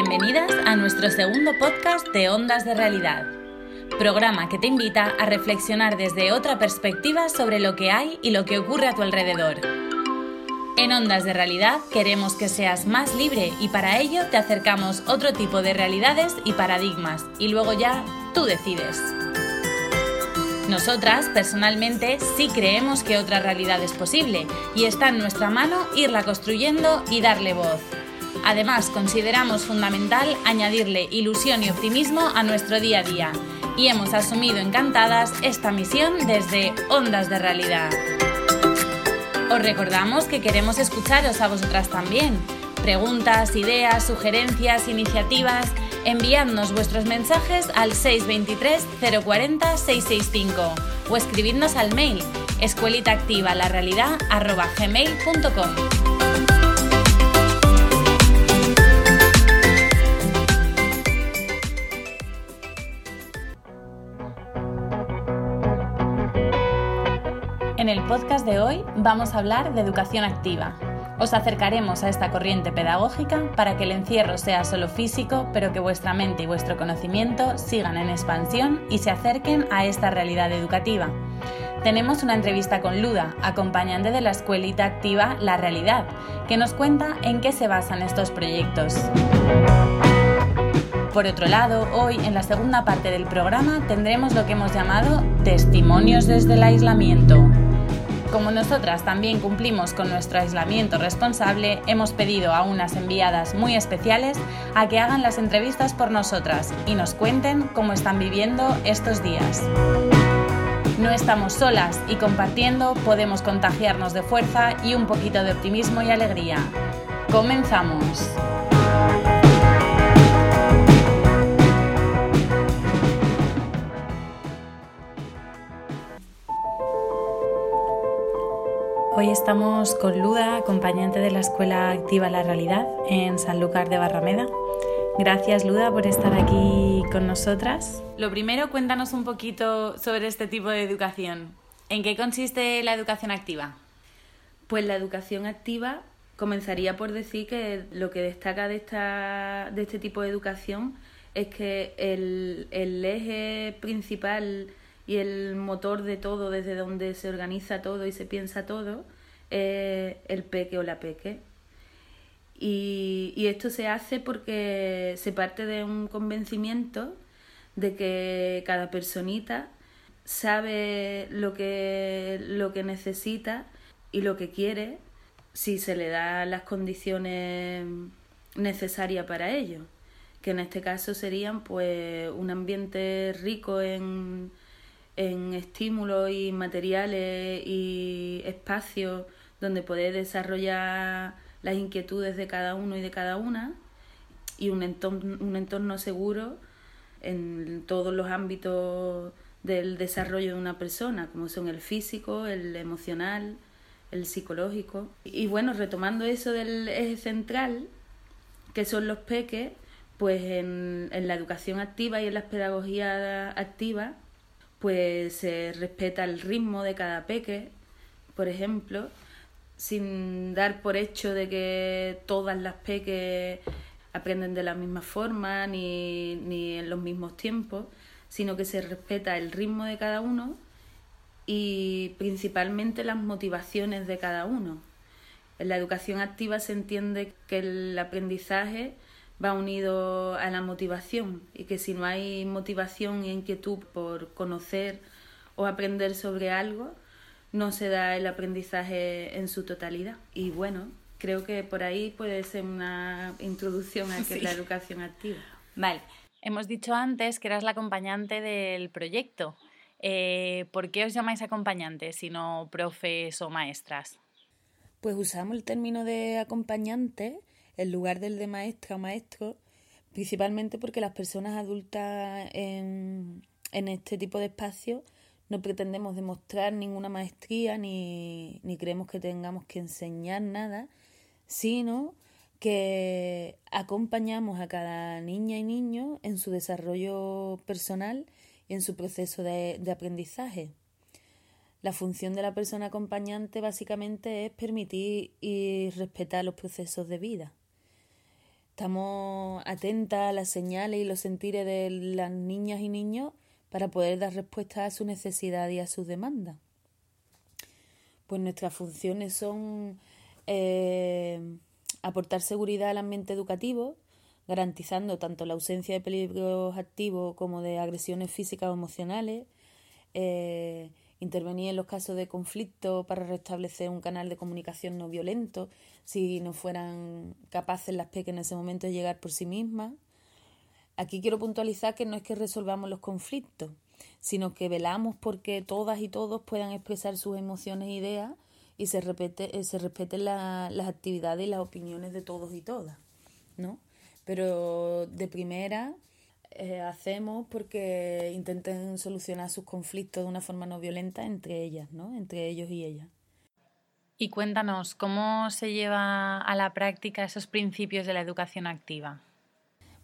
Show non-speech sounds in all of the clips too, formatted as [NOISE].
Bienvenidas a nuestro segundo podcast de Ondas de Realidad, programa que te invita a reflexionar desde otra perspectiva sobre lo que hay y lo que ocurre a tu alrededor. En Ondas de Realidad queremos que seas más libre y para ello te acercamos otro tipo de realidades y paradigmas y luego ya tú decides. Nosotras, personalmente, sí creemos que otra realidad es posible y está en nuestra mano irla construyendo y darle voz. Además, consideramos fundamental añadirle ilusión y optimismo a nuestro día a día y hemos asumido encantadas esta misión desde Ondas de Realidad. Os recordamos que queremos escucharos a vosotras también. Preguntas, ideas, sugerencias, iniciativas enviadnos vuestros mensajes al 623 040 665 o escribidnos al mail escuelitaactiva.la-realidad@gmail.com. En el podcast de hoy vamos a hablar de educación activa, os acercaremos a esta corriente pedagógica para que el encierro sea solo físico, pero que vuestra mente y vuestro conocimiento sigan en expansión y se acerquen a esta realidad educativa. Tenemos una entrevista con Luda, acompañante de la escuelita activa La Realidad, que nos cuenta en qué se basan estos proyectos. Por otro lado, hoy en la segunda parte del programa tendremos lo que hemos llamado Testimonios desde el aislamiento. Como nosotras también cumplimos con nuestro aislamiento responsable, hemos pedido a unas enviadas muy especiales a que hagan las entrevistas por nosotras y nos cuenten cómo están viviendo estos días. No estamos solas y compartiendo podemos contagiarnos de fuerza y un poquito de optimismo y alegría. Comenzamos. Hoy estamos con Luda, acompañante de la Escuela Activa La Realidad en Sanlúcar de Barrameda. Gracias Luda por estar aquí con nosotras. Lo primero, cuéntanos un poquito sobre este tipo de educación. ¿En qué consiste la educación activa? Pues la educación activa comenzaría por decir que lo que destaca de, esta, de este tipo de educación es que el, el eje principal y el motor de todo, desde donde se organiza todo y se piensa todo, es el peque o la peque. Y, esto se hace porque se parte de un convencimiento de que cada personita sabe lo que, lo que necesita y lo que quiere si se le da las condiciones necesarias para ello, que en este caso serían pues un ambiente rico en en estímulos y materiales y espacios donde poder desarrollar las inquietudes de cada uno y de cada una y un entorno, un entorno seguro en todos los ámbitos del desarrollo de una persona, como son el físico, el emocional, el psicológico. Y bueno, retomando eso del eje central, que son los peques, pues en, en la educación activa y en las pedagogías activas pues se respeta el ritmo de cada peque, por ejemplo, sin dar por hecho de que todas las peques aprenden de la misma forma ni, ni en los mismos tiempos, sino que se respeta el ritmo de cada uno y principalmente las motivaciones de cada uno. En la educación activa se entiende que el aprendizaje va unido a la motivación y que si no hay motivación e inquietud por conocer o aprender sobre algo, no se da el aprendizaje en su totalidad. Y bueno, creo que por ahí puede ser una introducción a que la educación activa. Vale, hemos dicho antes que eras la acompañante del proyecto. Eh, ¿Por qué os llamáis acompañantes si no profes o maestras? Pues usamos el término de acompañante en lugar del de maestra o maestro, principalmente porque las personas adultas en, este tipo de espacios no pretendemos demostrar ninguna maestría ni, ni creemos que tengamos que enseñar nada, sino que acompañamos a cada niña y niño en su desarrollo personal y en su proceso de aprendizaje. La función de la persona acompañante básicamente es permitir y respetar los procesos de vida. Estamos atentas a las señales y los sentires de las niñas y niños para poder dar respuesta a su necesidad y a sus demandas. Pues nuestras funciones son eh, aportar seguridad al ambiente educativo, garantizando tanto la ausencia de peligros activos como de agresiones físicas o emocionales, eh, intervenir en los casos de conflicto para restablecer un canal de comunicación no violento, si no fueran capaces las PEC en ese momento de llegar por sí mismas. Aquí quiero puntualizar que no es que resolvamos los conflictos, sino que velamos porque todas y todos puedan expresar sus emociones e ideas y se, repete, eh, se respeten las actividades y las opiniones de todos y todas, ¿no? Pero de primera eh, hacemos porque intenten solucionar sus conflictos de una forma no violenta entre ellas, ¿no? Entre ellos y ellas. Y cuéntanos, ¿cómo se lleva a la práctica esos principios de la educación activa?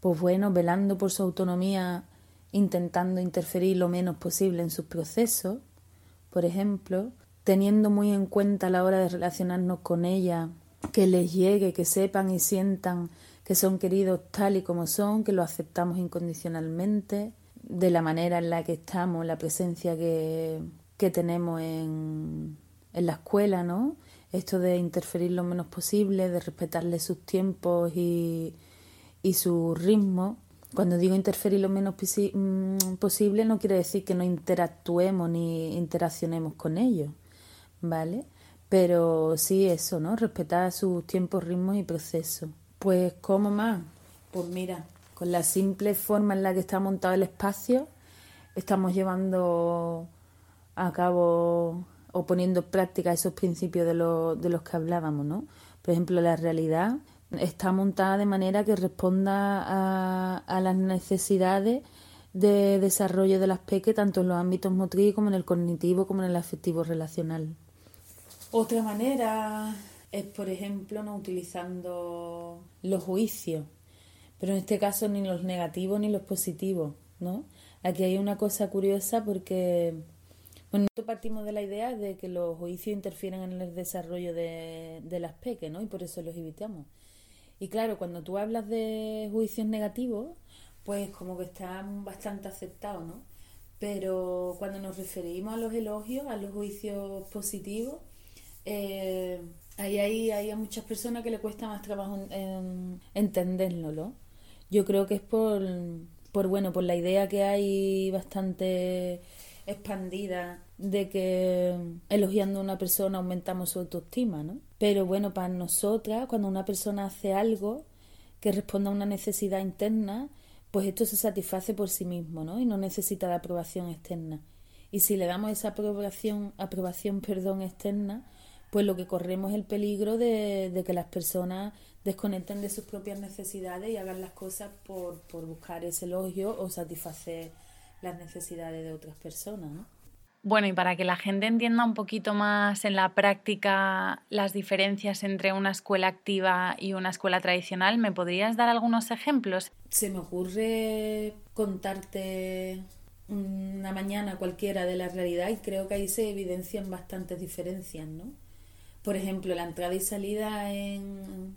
Pues bueno, velando por su autonomía, intentando interferir lo menos posible en sus procesos, por ejemplo, teniendo muy en cuenta a la hora de relacionarnos con ella, que les llegue, que sepan y sientan que son queridos tal y como son, que los aceptamos incondicionalmente, de la manera en la que estamos, la presencia que, que tenemos en, en la escuela, ¿no? Esto de interferir lo menos posible, de respetarle sus tiempos y, y su ritmo. Cuando digo interferir lo menos mm, posible no quiere decir que no interactuemos ni interaccionemos con ellos, ¿vale? Pero sí eso, ¿no? Respetar sus tiempos, ritmos y procesos. Pues, ¿cómo más? Pues mira, con la simple forma en la que está montado el espacio, estamos llevando a cabo o poniendo en práctica esos principios de, de los que hablábamos, ¿no? Por ejemplo, la realidad está montada de manera que responda a, a las necesidades de desarrollo de las peques, tanto en los ámbitos motriz como en el cognitivo, como en el afectivo relacional. Otra manera es, por ejemplo, no utilizando los juicios, pero en este caso ni los negativos ni los positivos, ¿no? Aquí hay una cosa curiosa porque, bueno, partimos de la idea de que los juicios interfieren en el desarrollo de, las peques, ¿no? Y por eso los evitamos. Y claro, cuando tú hablas de juicios negativos, pues como que están bastante aceptados, ¿no? Pero cuando nos referimos a los elogios, a los juicios positivos, eh, ahí hay, hay a muchas personas que le cuesta más trabajo en, entenderlo, ¿no? Yo creo que es por, por, bueno, por la idea que hay bastante expandida de que elogiando a una persona aumentamos su autoestima, ¿no? Pero bueno, para nosotras, cuando una persona hace algo que responda a una necesidad interna, pues esto se satisface por sí mismo, ¿no? Y no necesita de aprobación externa. Y si le damos esa aprobación, aprobación perdón, externa, pues lo que corremos es el peligro de, que las personas desconecten de sus propias necesidades y hagan las cosas por, por buscar ese elogio o satisfacer las necesidades de otras personas. ¿no? Bueno, y para que la gente entienda un poquito más en la práctica las diferencias entre una escuela activa y una escuela tradicional, ¿me podrías dar algunos ejemplos? Se me ocurre contarte una mañana cualquiera de la realidad y creo que ahí se evidencian bastantes diferencias, ¿no? Por ejemplo, la entrada y salida en,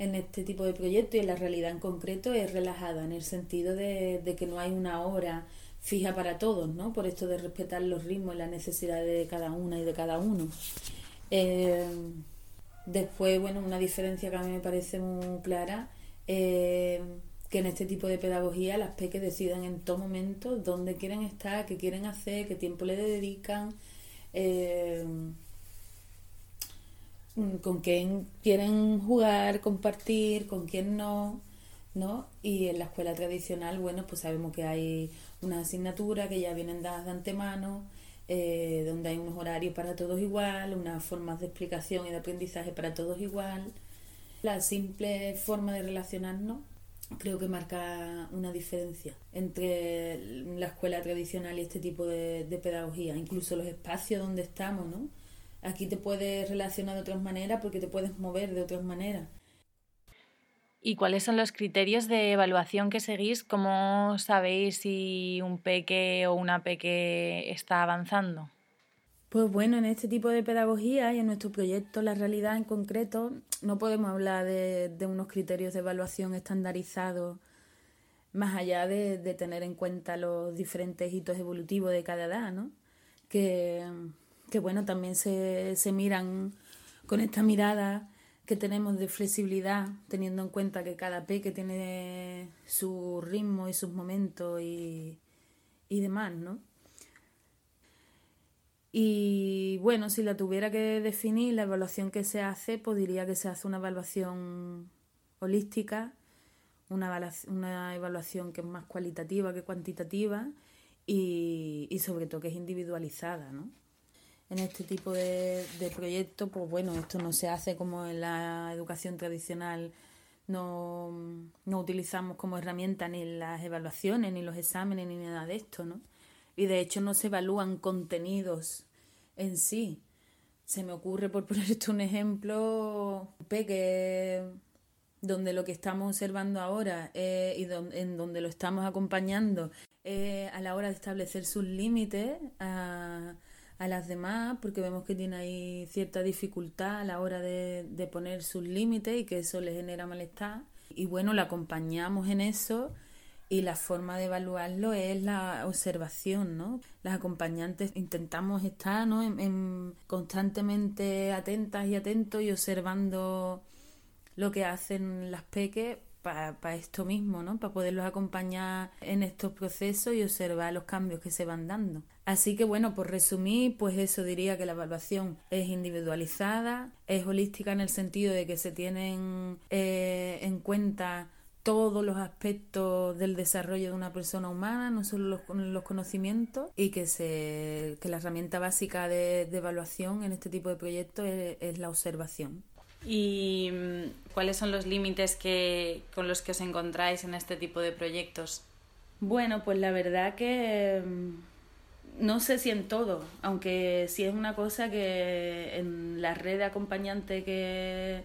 en este tipo de proyectos y en la realidad en concreto es relajada, en el sentido de, que no hay una hora fija para todos, ¿no? Por esto de respetar los ritmos y las necesidades de cada una y de cada uno. Eh, después, bueno, una diferencia que a mí me parece muy clara, eh, que en este tipo de pedagogía las peques decidan en todo momento dónde quieren estar, qué quieren hacer, qué tiempo le dedican. Eh, con quién quieren jugar, compartir, con quién no, ¿no? Y en la escuela tradicional, bueno, pues sabemos que hay unas asignaturas que ya vienen dadas de antemano, eh, donde hay unos horarios para todos igual, unas formas de explicación y de aprendizaje para todos igual. La simple forma de relacionarnos creo que marca una diferencia entre la escuela tradicional y este tipo de, de pedagogía, incluso los espacios donde estamos, ¿no? Aquí te puedes relacionar de otras maneras porque te puedes mover de otras maneras. ¿Y cuáles son los criterios de evaluación que seguís? ¿Cómo sabéis si un peque o una peque está avanzando? Pues bueno, en este tipo de pedagogía y en nuestro proyecto La Realidad en concreto, no podemos hablar de, unos criterios de evaluación estandarizados más allá de, tener en cuenta los diferentes hitos evolutivos de cada edad, ¿no? Que, bueno, también se, se miran con esta mirada que tenemos de flexibilidad, teniendo en cuenta que cada peque tiene su ritmo y sus momentos y, y demás, ¿no? Y bueno, si la tuviera que definir, la evaluación que se hace, pues diría que se hace una evaluación holística, una, una evaluación que es más cualitativa que cuantitativa y, y sobre todo que es individualizada, ¿no? En este tipo de, de proyectos, pues bueno, esto no se hace como en la educación tradicional, no, no utilizamos como herramienta ni las evaluaciones, ni los exámenes, ni nada de esto, ¿no? y de hecho no se evalúan contenidos en sí. Se me ocurre, por [LAUGHS] ponerte un ejemplo, que donde lo que estamos observando ahora eh, y en donde lo estamos acompañando a la hora de establecer sus límites a, a, las demás, porque vemos que tiene ahí cierta dificultad a la hora de, de poner sus límites y que eso le genera malestar. Y bueno, la acompañamos en eso y la forma de evaluarlo es la observación, ¿no? Las acompañantes intentamos estar ¿no? en, constantemente atentas y atentos y observando lo que hacen las peques para esto mismo, ¿no? Para poderlos acompañar en estos procesos y observar los cambios que se van dando. Así que bueno, por resumir, pues eso diría que la evaluación es individualizada, es holística en el sentido de que se tienen eh, en cuenta todos los aspectos del desarrollo de una persona humana, no solo los, los conocimientos, y que, se, que la herramienta básica de, evaluación en este tipo de proyectos es, la observación. ¿Y mm, cuáles son los límites que, con los que os encontráis en este tipo de proyectos? Bueno, pues la verdad que mm, no sé si en todo, aunque sí es una cosa que en la red de acompañante que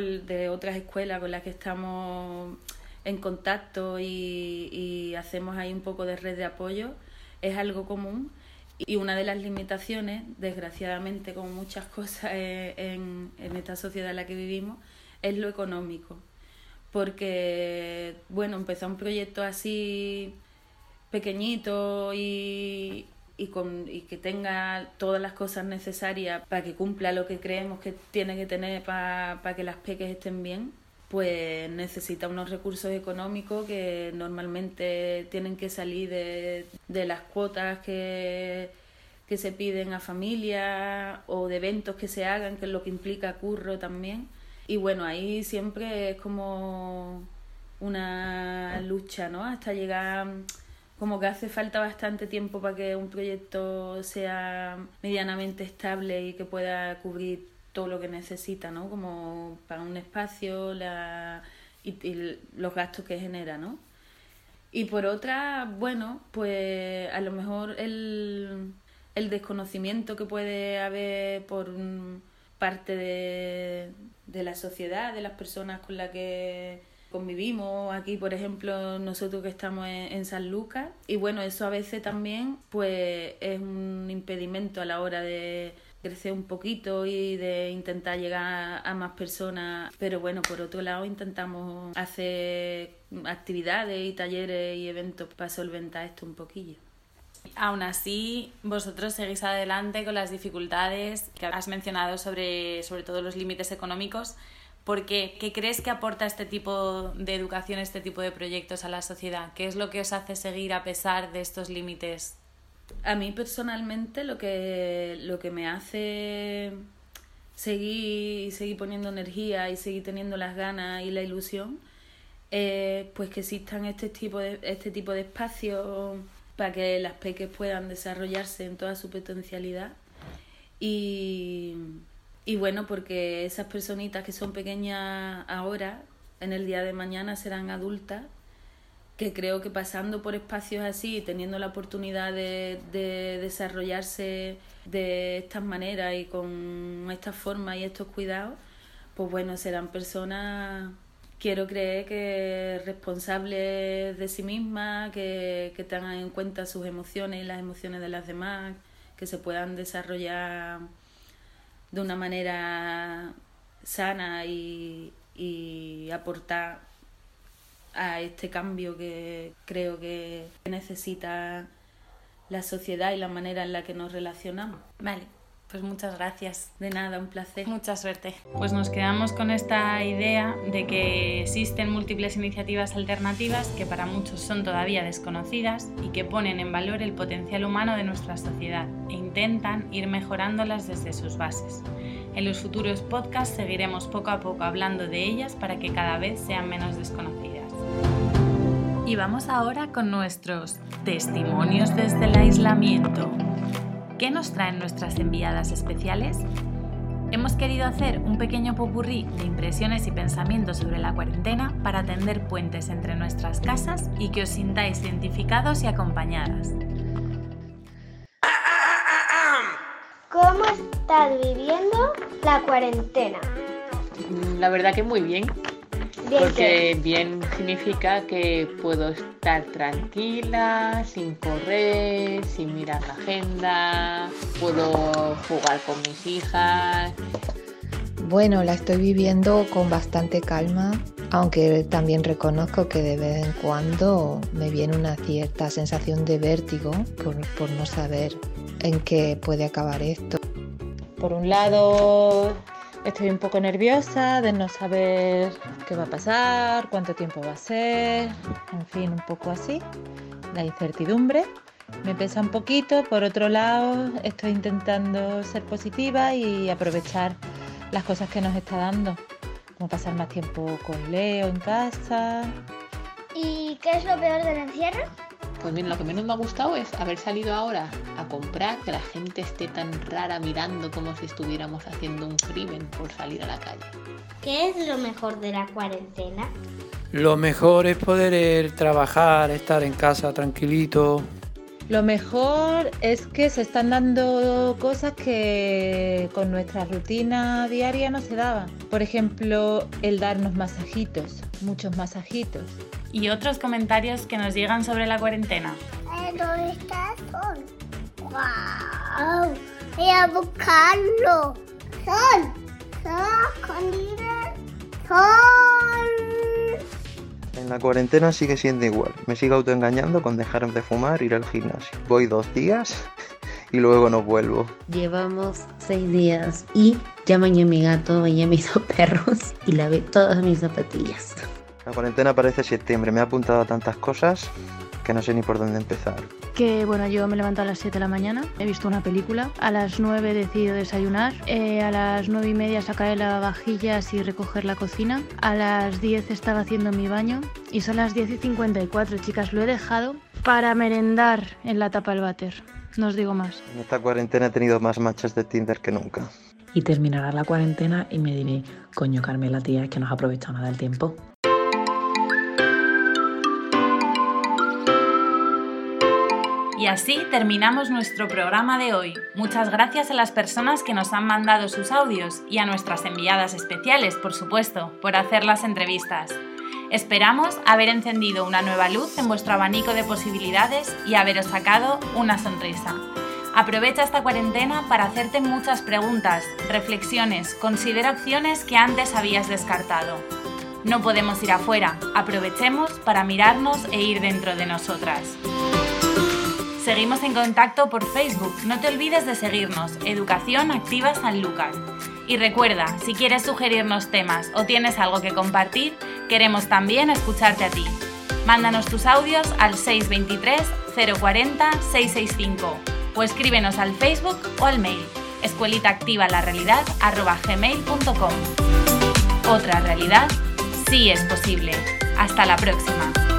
de otras escuelas con las que estamos en contacto y, hacemos ahí un poco de red de apoyo, es algo común. Y una de las limitaciones, desgraciadamente, como muchas [LAUGHS] cosas en, en esta sociedad en la que vivimos, es lo económico. Porque, bueno, empezó un proyecto así pequeñito y, y, con, y que tenga todas las cosas necesarias para que cumpla lo que creemos que tiene que tener para, para que las peques estén bien, pues necesita unos recursos económicos que normalmente tienen que salir de, de las cuotas que, que se piden a familias o de eventos que se hagan, que es lo que implica curro también. Y bueno, ahí siempre es como una lucha, ¿no? Hasta llegar como que hace falta bastante tiempo para que un proyecto sea medianamente estable y que pueda cubrir todo lo que necesita, ¿no? Como para un espacio la, y, los gastos que genera, ¿no? Y por otra, bueno, pues a lo mejor el, el desconocimiento que puede haber por parte de, de la sociedad, de las personas con las que convivimos aquí, por ejemplo, nosotros que estamos en, San Lucas. Y bueno, eso a veces también pues es un impedimento a la hora de crecer un poquito y de intentar llegar a más personas. Pero bueno, por otro lado intentamos hacer actividades y talleres y eventos para solventar esto un poquillo. Aún así, vosotros seguís adelante con las dificultades que has mencionado sobre, sobre todo los límites económicos. ¿Por qué? ¿Qué crees que aporta este tipo de educación, este tipo de proyectos a la sociedad? ¿Qué es lo que os hace seguir a pesar de estos límites? A mí personalmente lo que, lo que me hace seguir, seguir poniendo energía y seguir teniendo las ganas y la ilusión es pues que existan este tipo de, este tipo de espacios para que las peques puedan desarrollarse en toda su potencialidad. Y y bueno, porque esas personitas que son pequeñas ahora, en el día de mañana serán adultas, que creo que pasando por espacios así, teniendo la oportunidad de, de desarrollarse de estas maneras y con estas formas y estos cuidados, pues bueno, serán personas, quiero creer que responsables de sí mismas, que, que tengan en cuenta sus emociones y las emociones de las demás, que se puedan desarrollar de una manera sana y, y aportar a este cambio que creo que necesita la sociedad y la manera en la que nos relacionamos. Vale, pues muchas gracias. De nada, un placer. Mucha suerte. Pues nos quedamos con esta idea de que existen múltiples iniciativas alternativas que para muchos son todavía desconocidas y que ponen en valor el potencial humano de nuestra sociedad e intentan ir mejorándolas desde sus bases. En los futuros podcasts seguiremos poco a poco hablando de ellas para que cada vez sean menos desconocidas. Y vamos ahora con nuestros testimonios desde el aislamiento. ¿Qué nos traen nuestras enviadas especiales? Hemos querido hacer un pequeño popurrí de impresiones y pensamientos sobre la cuarentena para tender puentes entre nuestras casas y que os sintáis identificados y acompañadas. ¿Cómo estás viviendo la cuarentena? La verdad que muy bien, porque bien significa que puedo estar tranquila, sin correr, sin mirar la agenda, puedo jugar con mis hijas. Bueno, la estoy viviendo con bastante calma, aunque también reconozco que de vez en cuando me viene una cierta sensación de vértigo por, por no saber en qué puede acabar esto. Por un lado, estoy un poco nerviosa de no saber qué va a pasar, cuánto tiempo va a ser, en fin, un poco así. La incertidumbre me pesa un poquito. Por otro lado, estoy intentando ser positiva y aprovechar las cosas que nos está dando, como pasar más tiempo con Leo en casa. ¿Y qué es lo peor del encierro? Pues mira, lo que menos me ha gustado es haber salido ahora a comprar, que la gente esté tan rara mirando como si estuviéramos haciendo un crimen por salir a la calle. ¿Qué es lo mejor de la cuarentena? Lo mejor es poder trabajar, estar en casa tranquilito. Lo mejor es que se están dando cosas que con nuestra rutina diaria no se daban. Por ejemplo, el darnos masajitos, muchos masajitos. Y otros comentarios que nos llegan sobre la cuarentena. ¿Dónde está sol? ¡Wow! Voy a buscarlo. ¡Sol! ¡Sol! escondida. ¡Sol! En la cuarentena sigue siendo igual. Me sigo autoengañando con dejar de fumar, ir al gimnasio. Voy dos días [LAUGHS] y luego no vuelvo. Llevamos seis días y ya bañé a mi gato, bañé mis [LAUGHS] dos perros y lavé todas mis zapatillas. La cuarentena parece septiembre. Me ha apuntado a tantas cosas que no sé ni por dónde empezar. Que bueno, yo me levanto a las 7 de la mañana, he visto una película, a las 9 he decidido desayunar, eh, a las 9 y media sacar lavavajillas y recoger la cocina, a las 10 estaba haciendo mi baño y son las 10 y 54, chicas, lo he dejado para merendar en la tapa del váter, no os digo más. En esta cuarentena he tenido más matches de Tinder que nunca. Y terminará la cuarentena y me diré, coño Carmela tía, es que no has aprovechado nada del tiempo. Y así terminamos nuestro programa de hoy. Muchas gracias a las personas que nos han mandado sus audios y a nuestras enviadas especiales, por supuesto, por hacer las entrevistas. Esperamos haber encendido una nueva luz en vuestro abanico de posibilidades y haberos sacado una sonrisa. Aprovecha esta cuarentena para hacerte muchas preguntas, reflexiones, considera opciones que antes habías descartado. No podemos ir afuera, aprovechemos para mirarnos e ir dentro de nosotras. Seguimos en contacto por Facebook. No te olvides de seguirnos, Educación Activa San Lucas. Y recuerda, si quieres sugerirnos temas o tienes algo que compartir, queremos también escucharte a ti. Mándanos tus audios al 623 040 665 o escríbenos al Facebook o al mail escuelita activa la realidad gmail.com. Otra realidad sí es posible. Hasta la próxima.